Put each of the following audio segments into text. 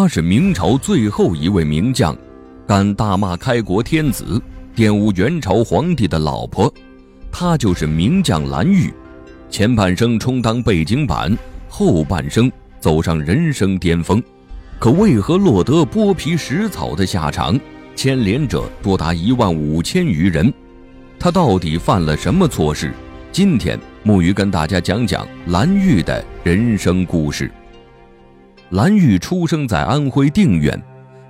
他是明朝最后一位名将，敢大骂开国天子，玷污元朝皇帝的老婆，他就是名将蓝玉。前半生充当背景板，后半生走上人生巅峰，可为何落得剥皮食草的下场？牵连者多达一万五千余人，他到底犯了什么错事？今天木鱼跟大家讲讲蓝玉的人生故事。蓝玉出生在安徽定远，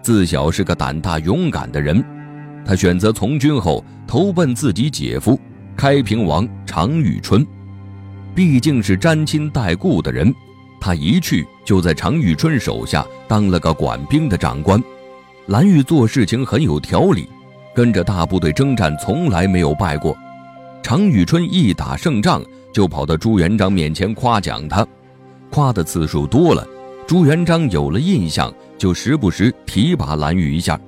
自小是个胆大勇敢的人。他选择从军后投奔自己姐夫开平王常遇春，毕竟是沾亲带故的人，他一去就在常遇春手下当了个管兵的长官。蓝玉做事情很有条理，跟着大部队征战从来没有败过。常遇春一打胜仗就跑到朱元璋面前夸奖他，夸的次数多了。朱元璋有了印象，就时不时提拔蓝玉一下，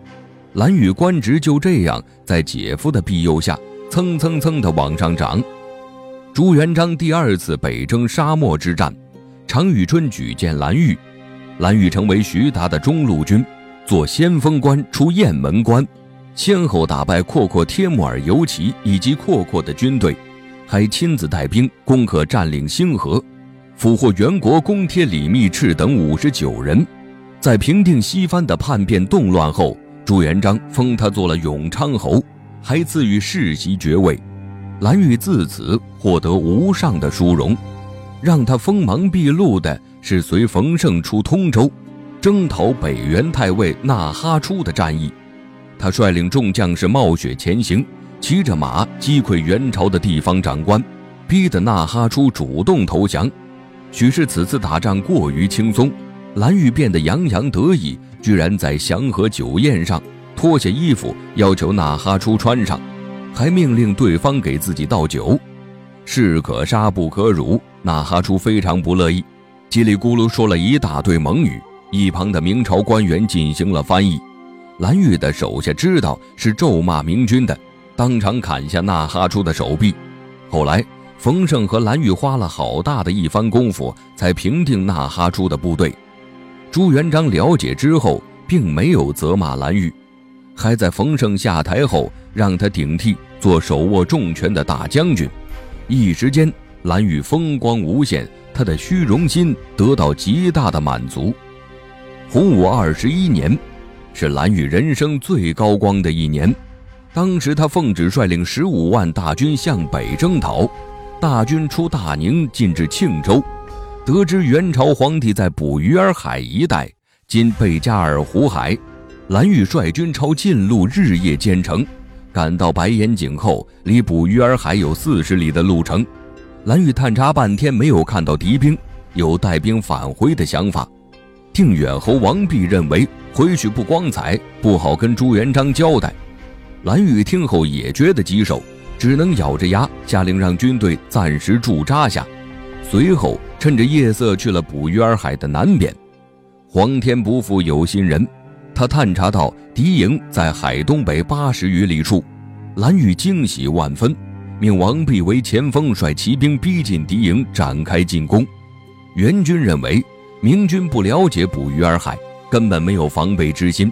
蓝玉官职就这样在姐夫的庇佑下蹭蹭蹭的往上涨。朱元璋第二次北征沙漠之战，常遇春举荐蓝玉，蓝玉成为徐达的中路军，做先锋官出雁门关，先后打败阔阔帖木儿游骑以及阔阔的军队，还亲自带兵攻克占领星河。俘获元国公贴李密赤等五十九人，在平定西番的叛变动乱后，朱元璋封他做了永昌侯，还赐予世袭爵位。蓝玉自此获得无上的殊荣。让他锋芒毕露的是随冯胜出通州，征讨北元太尉纳哈出的战役。他率领众将士冒雪前行，骑着马击溃元朝的地方长官，逼得纳哈出主动投降。许是此次打仗过于轻松，蓝玉变得洋洋得意，居然在祥和酒宴上脱下衣服要求纳哈出穿上，还命令对方给自己倒酒。士可杀不可辱，纳哈出非常不乐意，叽里咕噜说了一大堆蒙语。一旁的明朝官员进行了翻译，蓝玉的手下知道是咒骂明军的，当场砍下纳哈出的手臂。后来。冯胜和蓝玉花了好大的一番功夫，才平定纳哈出的部队。朱元璋了解之后，并没有责骂蓝玉，还在冯胜下台后让他顶替做手握重权的大将军。一时间，蓝玉风光无限，他的虚荣心得到极大的满足。洪武二十一年，是蓝玉人生最高光的一年。当时他奉旨率领十五万大军向北征讨。大军出大宁，进至庆州，得知元朝皇帝在捕鱼儿海一带（今贝加尔湖海），蓝玉率军抄近路日夜兼程，赶到白岩井后，离捕鱼儿海有四十里的路程。蓝玉探查半天，没有看到敌兵，有带兵返回的想法。定远侯王弼认为回去不光彩，不好跟朱元璋交代。蓝玉听后也觉得棘手。只能咬着牙下令让军队暂时驻扎下，随后趁着夜色去了捕鱼儿海的南边。皇天不负有心人，他探查到敌营在海东北八十余里处，蓝玉惊喜万分，命王弼为前锋，率骑兵逼近敌营，展开进攻。元军认为明军不了解捕鱼儿海，根本没有防备之心，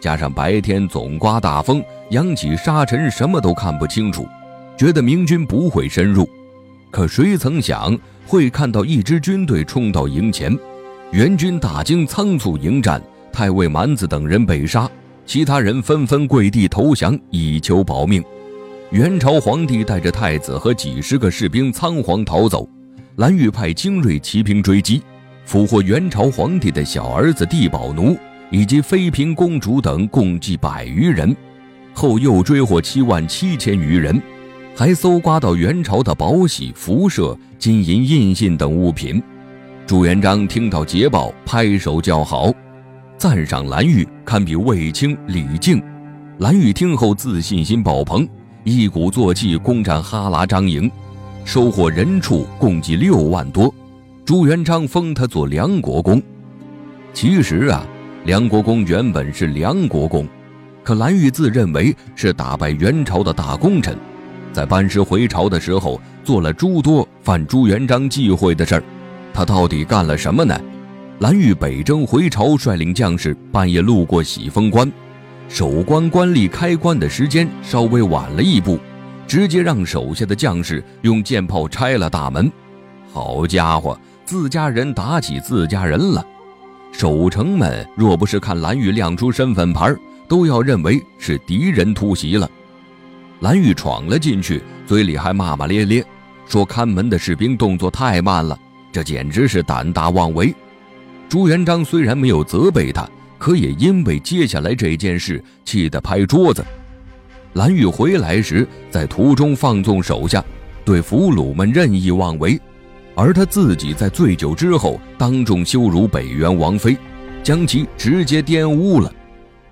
加上白天总刮大风，扬起沙尘，什么都看不清楚。觉得明军不会深入，可谁曾想会看到一支军队冲到营前，元军大惊，仓促迎战，太尉蛮子等人被杀，其他人纷纷跪地投降，以求保命。元朝皇帝带着太子和几十个士兵仓皇逃走，蓝玉派精锐骑兵追击，俘获元朝皇帝的小儿子帝宝奴以及妃嫔公主等共计百余人，后又追获七万七千余人。还搜刮到元朝的宝玺、符射、金银印信等物品。朱元璋听到捷报，拍手叫好，赞赏蓝玉堪比卫青、李靖。蓝玉听后自信心爆棚，一鼓作气攻占哈拉张营，收获人畜共计六万多。朱元璋封他做梁国公。其实啊，梁国公原本是梁国公，可蓝玉自认为是打败元朝的大功臣。在班师回朝的时候，做了诸多犯朱元璋忌讳的事儿。他到底干了什么呢？蓝玉北征回朝，率领将士半夜路过喜峰关，守关官吏开关的时间稍微晚了一步，直接让手下的将士用箭炮拆了大门。好家伙，自家人打起自家人了！守城们若不是看蓝玉亮出身份牌，都要认为是敌人突袭了。蓝玉闯了进去，嘴里还骂骂咧咧，说看门的士兵动作太慢了，这简直是胆大妄为。朱元璋虽然没有责备他，可也因为接下来这件事气得拍桌子。蓝玉回来时，在途中放纵手下，对俘虏们任意妄为，而他自己在醉酒之后当众羞辱北元王妃，将其直接玷污了。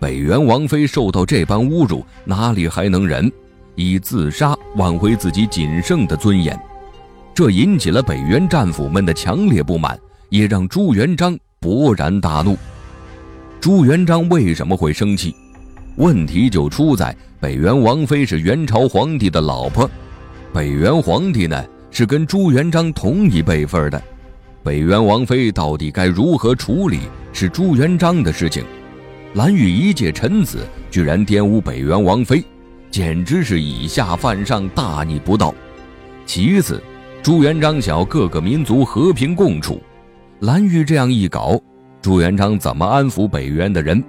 北元王妃受到这般侮辱，哪里还能忍？以自杀挽回自己仅剩的尊严，这引起了北元战俘们的强烈不满。也让朱元璋勃然大怒。朱元璋为什么会生气？问题就出在北元王妃是元朝皇帝的老婆，北元皇帝呢是跟朱元璋同一辈分的。北元王妃到底该如何处理，是朱元璋的事情。蓝玉一介臣子居然玷污北元王妃，简直是以下犯上，大逆不道。其次，朱元璋想要各个民族和平共处。蓝玉这样一搞，朱元璋怎么安抚北元的人？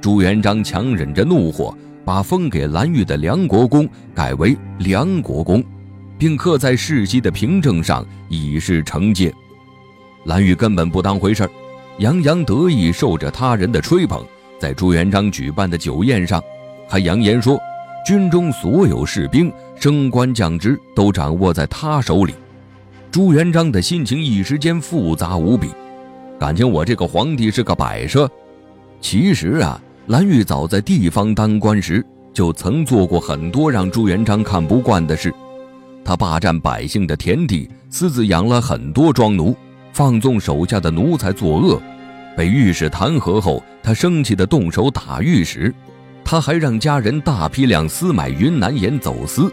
朱元璋强忍着怒火，把封给蓝玉的梁国公改为梁国公，并刻在世袭的凭证上，以示惩戒。蓝玉根本不当回事儿，洋洋得意，受着他人的吹捧，在朱元璋举办的酒宴上，还扬言说，军中所有士兵升官降职都掌握在他手里。朱元璋的心情一时间复杂无比，感情我这个皇帝是个摆设。其实啊，蓝玉早在地方当官时就曾做过很多让朱元璋看不惯的事。他霸占百姓的田地，私自养了很多庄奴，放纵手下的奴才作恶。被御史弹劾后，他生气地动手打御史。他还让家人大批量私买云南盐走私，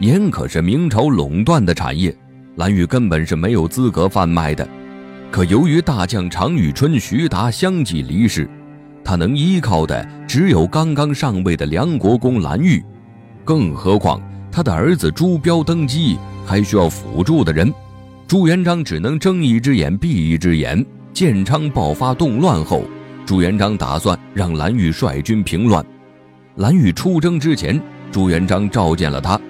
盐可是明朝垄断的产业。蓝玉根本是没有资格贩卖的，可由于大将常遇春、徐达相继离世，他能依靠的只有刚刚上位的梁国公蓝玉，更何况他的儿子朱标登基，还需要辅助的人。朱元璋只能睁一只眼闭一只眼。建昌爆发动乱后，朱元璋打算让蓝玉率军平乱。蓝玉出征之前，朱元璋召见了他，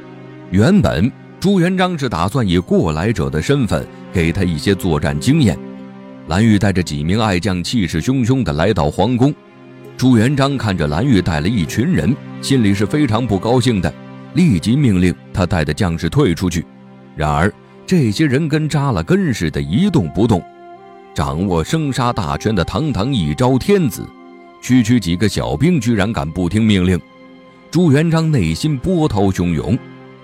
原本。朱元璋是打算以过来者的身份给他一些作战经验。蓝玉带着几名爱将，气势汹汹地来到皇宫。朱元璋看着蓝玉带了一群人，心里是非常不高兴的，立即命令他带的将士退出去。然而，这些人跟扎了根似的，一动不动。掌握生杀大权的堂堂一朝天子，区区几个小兵居然敢不听命令，朱元璋内心波涛汹涌。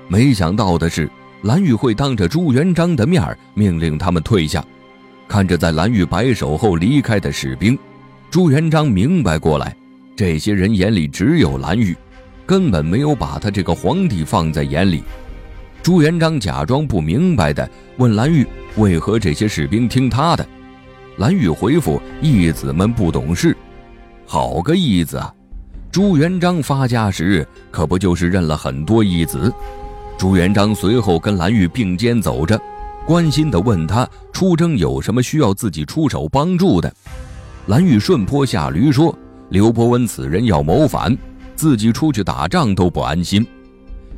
没想到的是，蓝玉会当着朱元璋的面命令他们退下。看着在蓝玉摆手后离开的士兵，朱元璋明白过来，这些人眼里只有蓝玉，根本没有把他这个皇帝放在眼里。朱元璋假装不明白的问蓝玉：“为何这些士兵听他的？”蓝玉回复：“义子们不懂事。”好个义子啊！朱元璋发家时可不就是认了很多义子？朱元璋随后跟蓝玉并肩走着，关心地问他出征有什么需要自己出手帮助的。蓝玉顺坡下驴说：“刘伯温此人要谋反，自己出去打仗都不安心。”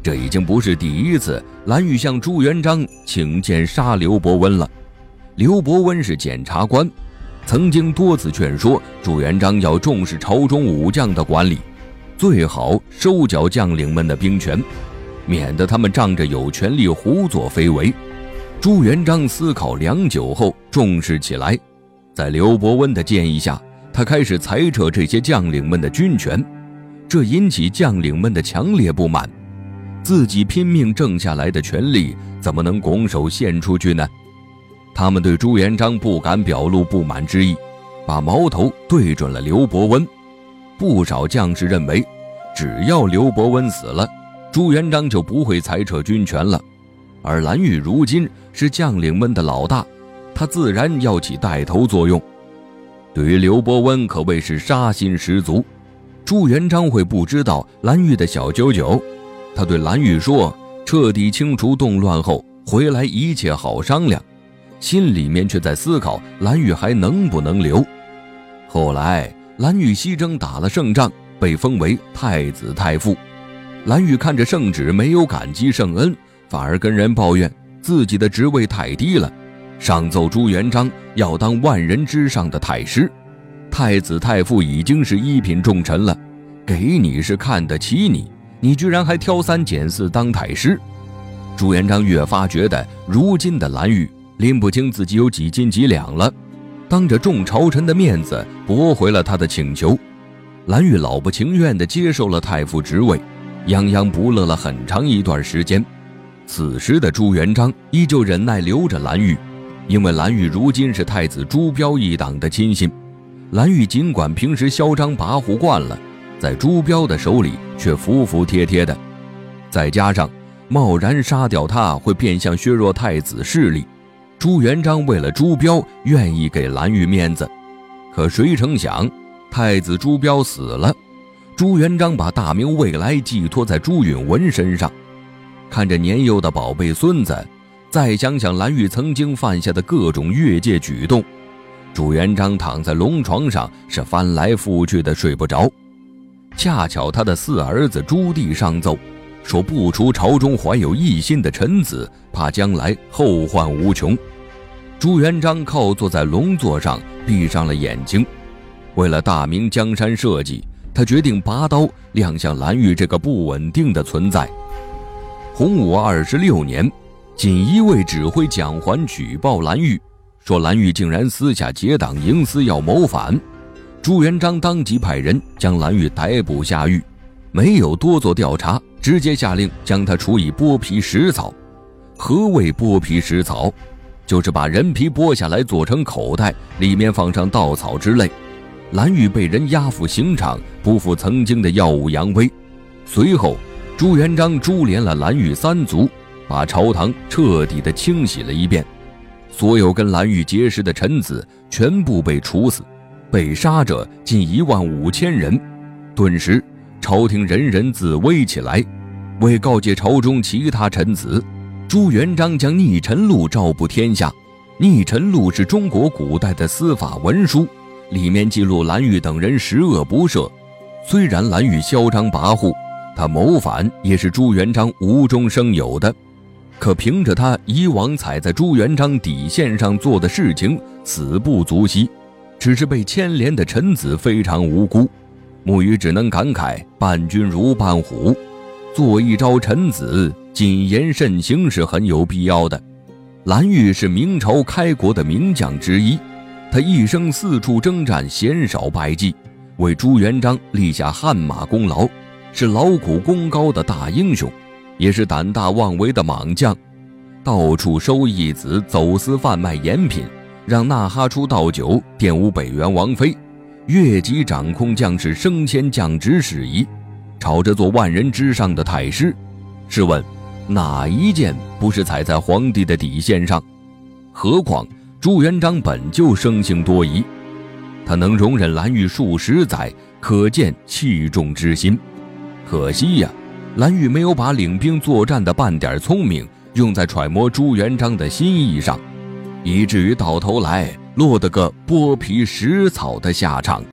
这已经不是第一次蓝玉向朱元璋请见杀刘伯温了。刘伯温是检察官，曾经多次劝说朱元璋要重视朝中武将的管理，最好收缴将领们的兵权。免得他们仗着有权力胡作非为。朱元璋思考良久后，重视起来。在刘伯温的建议下，他开始裁撤这些将领们的军权，这引起将领们的强烈不满。自己拼命挣下来的权力，怎么能拱手献出去呢？他们对朱元璋不敢表露不满之意，把矛头对准了刘伯温。不少将士认为，只要刘伯温死了。朱元璋就不会裁撤军权了，而蓝玉如今是将领们的老大，他自然要起带头作用。对于刘伯温可谓是杀心十足。朱元璋会不知道蓝玉的小九九？他对蓝玉说：“彻底清除动乱后回来，一切好商量。”心里面却在思考蓝玉还能不能留。后来蓝玉西征打了胜仗，被封为太子太傅。蓝玉看着圣旨，没有感激圣恩，反而跟人抱怨自己的职位太低了，上奏朱元璋要当万人之上的太师。太子太傅已经是一品重臣了，给你是看得起你，你居然还挑三拣四当太师。朱元璋越发觉得如今的蓝玉拎不清自己有几斤几两了，当着众朝臣的面子驳回了他的请求。蓝玉老不情愿地接受了太傅职位，泱泱不乐了很长一段时间。此时的朱元璋依旧忍耐留着蓝玉，因为蓝玉如今是太子朱标一党的亲信。蓝玉尽管平时嚣张跋扈惯了，在朱标的手里却服服帖帖的。再加上贸然杀掉他会变相削弱太子势力，朱元璋为了朱标愿意给蓝玉面子。可谁成想，太子朱标死了，朱元璋把大明未来寄托在朱允文身上。看着年幼的宝贝孙子，再想想蓝玉曾经犯下的各种越界举动。朱元璋躺在龙床上，是翻来覆去的睡不着。恰巧他的四儿子朱棣上奏，说不除朝中怀有异心的臣子，怕将来后患无穷。朱元璋靠坐在龙座上，闭上了眼睛。为了大明江山社稷，他决定拔刀亮相蓝玉这个不稳定的存在。洪武二十六年，锦衣卫指挥蒋桓举报蓝玉。说蓝玉竟然私下结党营私要谋反，朱元璋当即派人将蓝玉逮捕下狱，没有多做调查，直接下令将他处以剥皮食草。何谓剥皮食草？就是把人皮剥下来做成口袋，里面放上稻草之类。蓝玉被人押赴刑场，不复曾经的耀武扬威。随后，朱元璋株连了蓝玉三族，把朝堂彻底的清洗了一遍。所有跟蓝玉结识的臣子全部被处死，被杀者近一万五千人。顿时，朝廷人人自危起来。为告诫朝中其他臣子，朱元璋将《逆臣录》照布天下。《逆臣录》是中国古代的司法文书，里面记录蓝玉等人十恶不赦。虽然蓝玉嚣张跋扈，他谋反也是朱元璋无中生有的。可凭着他以往踩在朱元璋底线上做的事情，死不足惜，只是被牵连的臣子非常无辜。木鱼只能感慨：伴君如伴虎，做一朝臣子，谨言慎行是很有必要的。蓝玉是明朝开国的名将之一，他一生四处征战，鲜少败绩，为朱元璋立下汗马功劳，是劳苦功高的大英雄。也是胆大妄为的莽将，到处收义子，走私贩卖盐品，让纳哈出倒酒，玷污北元王妃，越级掌控将士升迁降职事宜，吵着做万人之上的太师。试问，哪一件不是踩在皇帝的底线上？何况朱元璋本就生性多疑，他能容忍蓝玉数十载，可见器重之心。可惜呀。蓝玉没有把领兵作战的半点聪明用在揣摩朱元璋的心意上，以至于到头来落得个剥皮食草的下场。